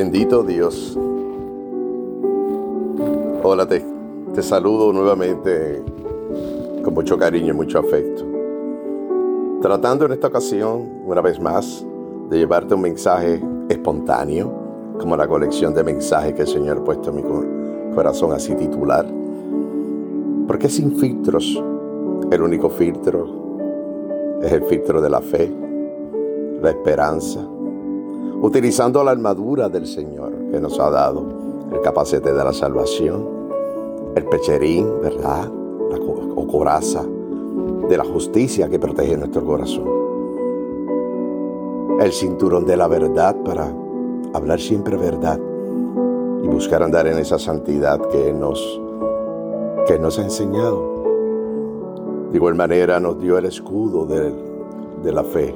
Bendito Dios. Hola, te, te saludo nuevamente con mucho cariño y mucho afecto. Tratando en esta ocasión, una vez más, de llevarte un mensaje espontáneo, como la colección de mensajes que el Señor ha puesto en mi corazón así titular. Porque sin filtros, el único filtro es el filtro de la fe, la esperanza, utilizando la armadura del Señor que nos ha dado, el capacete de la salvación, el pecherín, ¿verdad? La o coraza de la justicia que protege nuestro corazón. El cinturón de la verdad para hablar siempre verdad y buscar andar en esa santidad que nos, que nos ha enseñado. De igual manera nos dio el escudo de, de la fe,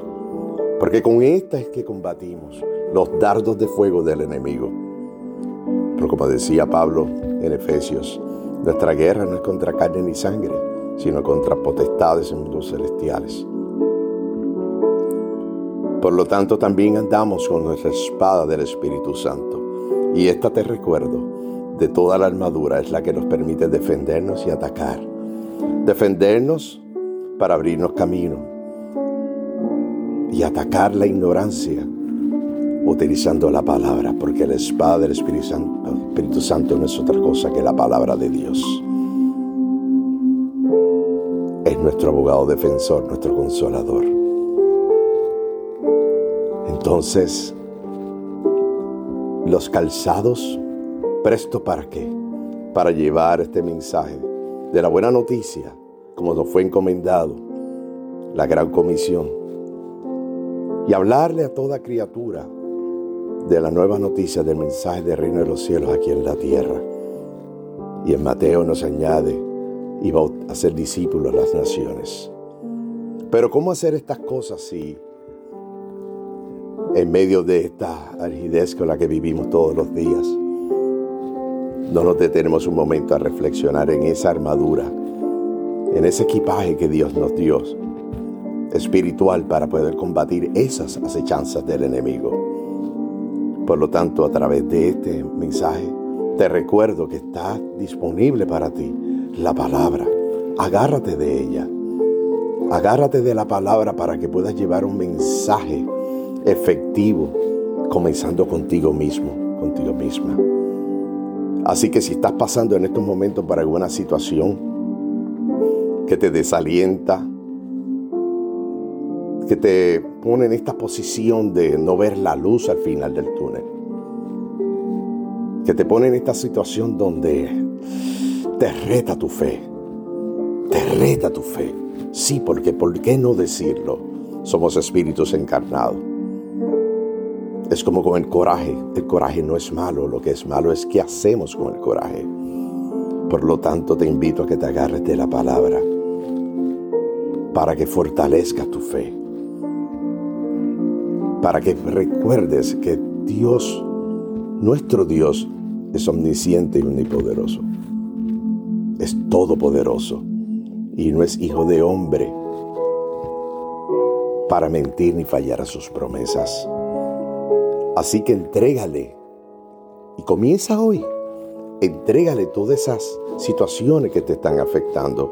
porque con esta es que combatimos los dardos de fuego del enemigo. Pero como decía Pablo en Efesios, nuestra guerra no es contra carne ni sangre, sino contra potestades en mundos celestiales. Por lo tanto, también andamos con nuestra espada del Espíritu Santo. Y esta te recuerdo, de toda la armadura es la que nos permite defendernos y atacar. Defendernos para abrirnos camino y atacar la ignorancia utilizando la palabra, porque la espada del Espíritu Santo, Espíritu Santo no es otra cosa que la palabra de Dios. Es nuestro abogado defensor, nuestro consolador. Entonces, los calzados, presto para qué? Para llevar este mensaje de la buena noticia, como nos fue encomendado, la gran comisión, y hablarle a toda criatura de la nueva noticia del mensaje del reino de los cielos aquí en la tierra. Y en Mateo nos añade, y va a hacer discípulos las naciones. Pero ¿cómo hacer estas cosas si en medio de esta argidez con la que vivimos todos los días, no nos detenemos un momento a reflexionar en esa armadura, en ese equipaje que Dios nos dio, espiritual, para poder combatir esas acechanzas del enemigo? Por lo tanto, a través de este mensaje, te recuerdo que está disponible para ti la palabra. Agárrate de ella. Agárrate de la palabra para que puedas llevar un mensaje efectivo, comenzando contigo mismo, contigo misma. Así que si estás pasando en estos momentos por alguna situación que te desalienta, que te pone en esta posición de no ver la luz al final del túnel. Que te pone en esta situación donde te reta tu fe. Te reta tu fe. Sí, porque ¿por qué no decirlo? Somos espíritus encarnados. Es como con el coraje. El coraje no es malo. Lo que es malo es qué hacemos con el coraje. Por lo tanto, te invito a que te agarres de la palabra para que fortalezca tu fe para que recuerdes que Dios, nuestro Dios, es omnisciente y omnipoderoso. Es todopoderoso y no es hijo de hombre para mentir ni fallar a sus promesas. Así que entrégale y comienza hoy. Entrégale todas esas situaciones que te están afectando.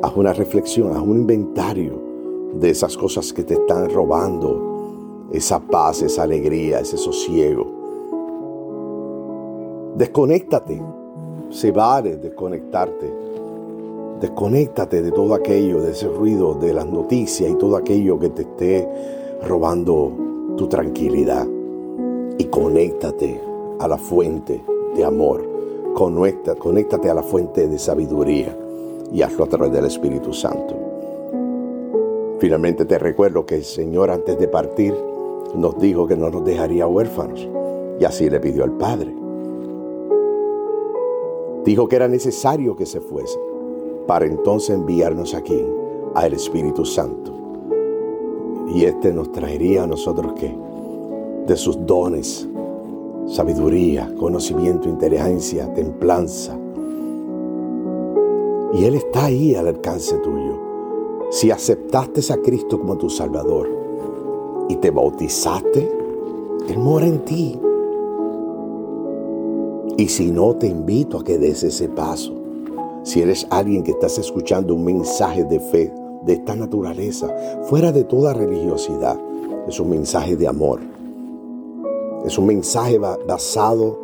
Haz una reflexión, haz un inventario de esas cosas que te están robando, esa paz, esa alegría, ese sosiego. Desconéctate, se vale desconectarte. Desconéctate de todo aquello, de ese ruido, de las noticias y todo aquello que te esté robando tu tranquilidad. Y conéctate a la fuente de amor. Conéctate a la fuente de sabiduría y hazlo a través del Espíritu Santo. Finalmente te recuerdo que el Señor antes de partir nos dijo que no nos dejaría huérfanos y así le pidió al Padre. Dijo que era necesario que se fuese para entonces enviarnos aquí al Espíritu Santo. Y este nos traería a nosotros que de sus dones, sabiduría, conocimiento, inteligencia, templanza. Y Él está ahí al alcance tuyo si aceptaste a Cristo como tu Salvador y te bautizaste, Él mora en ti. Y si no, te invito a que des ese paso. Si eres alguien que estás escuchando un mensaje de fe de esta naturaleza, fuera de toda religiosidad, es un mensaje de amor. Es un mensaje basado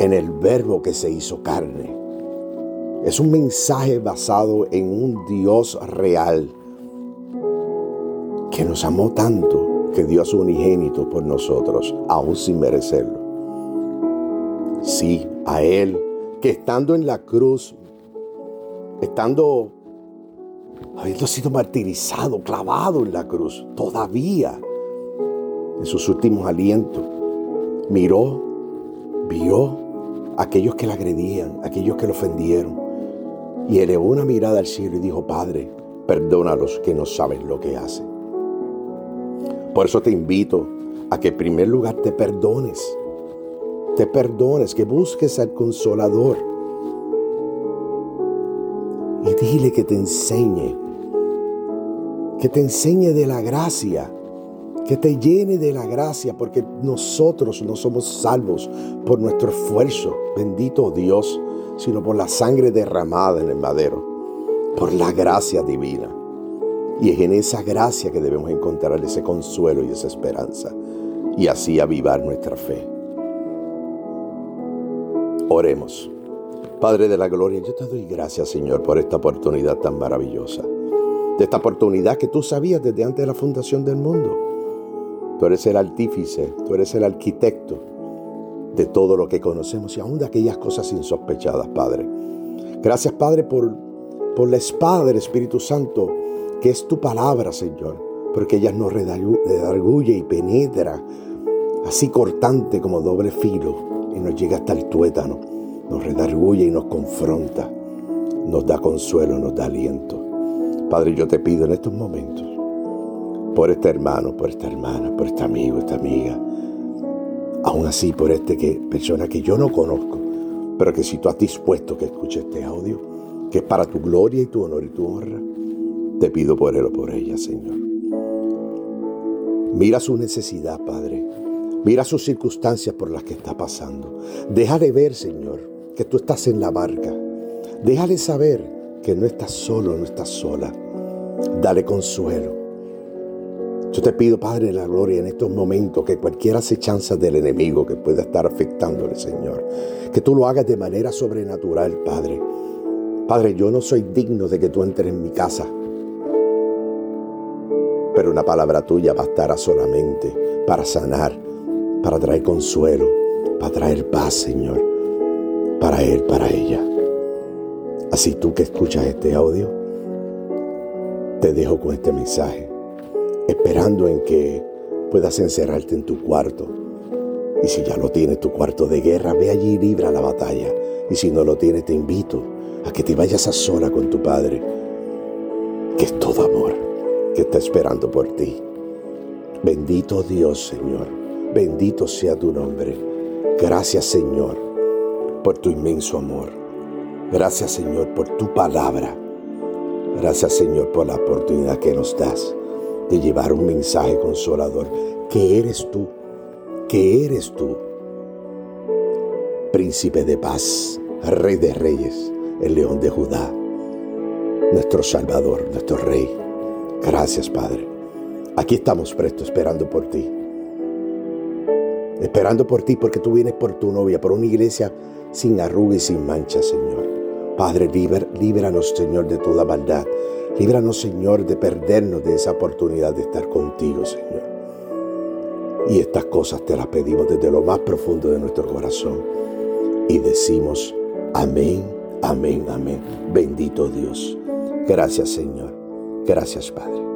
en el verbo que se hizo carne. Es un mensaje basado en un Dios real que nos amó tanto que dio a su unigénito por nosotros, aún sin merecerlo. Sí, a Él, que estando en la cruz, estando, habiendo sido martirizado, clavado en la cruz, todavía, en sus últimos alientos, miró, vio a aquellos que le agredían, aquellos que le ofendieron, y elevó una mirada al cielo y dijo, Padre, perdónalos que no saben lo que hacen. Por eso te invito a que en primer lugar te perdones. Te perdones, que busques al consolador. Y dile que te enseñe. Que te enseñe de la gracia. Que te llene de la gracia, porque nosotros no somos salvos por nuestro esfuerzo, bendito Dios, sino por la sangre derramada en el madero, por la gracia divina. Y es en esa gracia que debemos encontrar ese consuelo y esa esperanza, y así avivar nuestra fe. Oremos. Padre de la Gloria, yo te doy gracias, Señor, por esta oportunidad tan maravillosa. De esta oportunidad que tú sabías desde antes de la fundación del mundo. Tú eres el artífice, tú eres el arquitecto de todo lo que conocemos y aún de aquellas cosas insospechadas, Padre. Gracias, Padre, por, por la espada del Espíritu Santo que es tu palabra, Señor, porque ella nos redarguye y penetra, así cortante como doble filo, y nos llega hasta el tuétano, nos redarguye y nos confronta, nos da consuelo, nos da aliento. Padre, yo te pido en estos momentos, por este hermano, por esta hermana, por este amigo, esta amiga, aún así por este que, persona que yo no conozco, pero que si tú has dispuesto que escuche este audio, que es para tu gloria y tu honor y tu honra, te pido por él o por ella, Señor. Mira su necesidad, Padre. Mira sus circunstancias por las que está pasando. Déjale ver, Señor, que tú estás en la barca. Déjale saber que no estás solo, no estás sola. Dale consuelo. Yo te pido, Padre de la Gloria, en estos momentos que cualquier acechanza del enemigo que pueda estar afectándole, Señor, que tú lo hagas de manera sobrenatural, Padre. Padre, yo no soy digno de que tú entres en mi casa, pero una palabra tuya bastará solamente para sanar, para traer consuelo, para traer paz, Señor, para Él, para ella. Así tú que escuchas este audio, te dejo con este mensaje, esperando en que puedas encerrarte en tu cuarto. Y si ya lo tienes, tu cuarto de guerra, ve allí y libra la batalla. Y si no lo tienes, te invito a que te vayas a sola con tu Padre, que es todo amor que está esperando por ti. Bendito Dios, Señor. Bendito sea tu nombre. Gracias, Señor, por tu inmenso amor. Gracias, Señor, por tu palabra. Gracias, Señor, por la oportunidad que nos das de llevar un mensaje consolador. Que eres tú, que eres tú, príncipe de paz, rey de reyes, el león de Judá, nuestro Salvador, nuestro Rey. Gracias, Padre. Aquí estamos prestos esperando por ti. Esperando por ti porque tú vienes por tu novia, por una iglesia sin arruga y sin mancha, Señor. Padre, líbranos, Señor, de toda maldad. Líbranos, Señor, de perdernos de esa oportunidad de estar contigo, Señor. Y estas cosas te las pedimos desde lo más profundo de nuestro corazón. Y decimos, amén, amén, amén. Bendito Dios. Gracias, Señor. Gracias, Padre.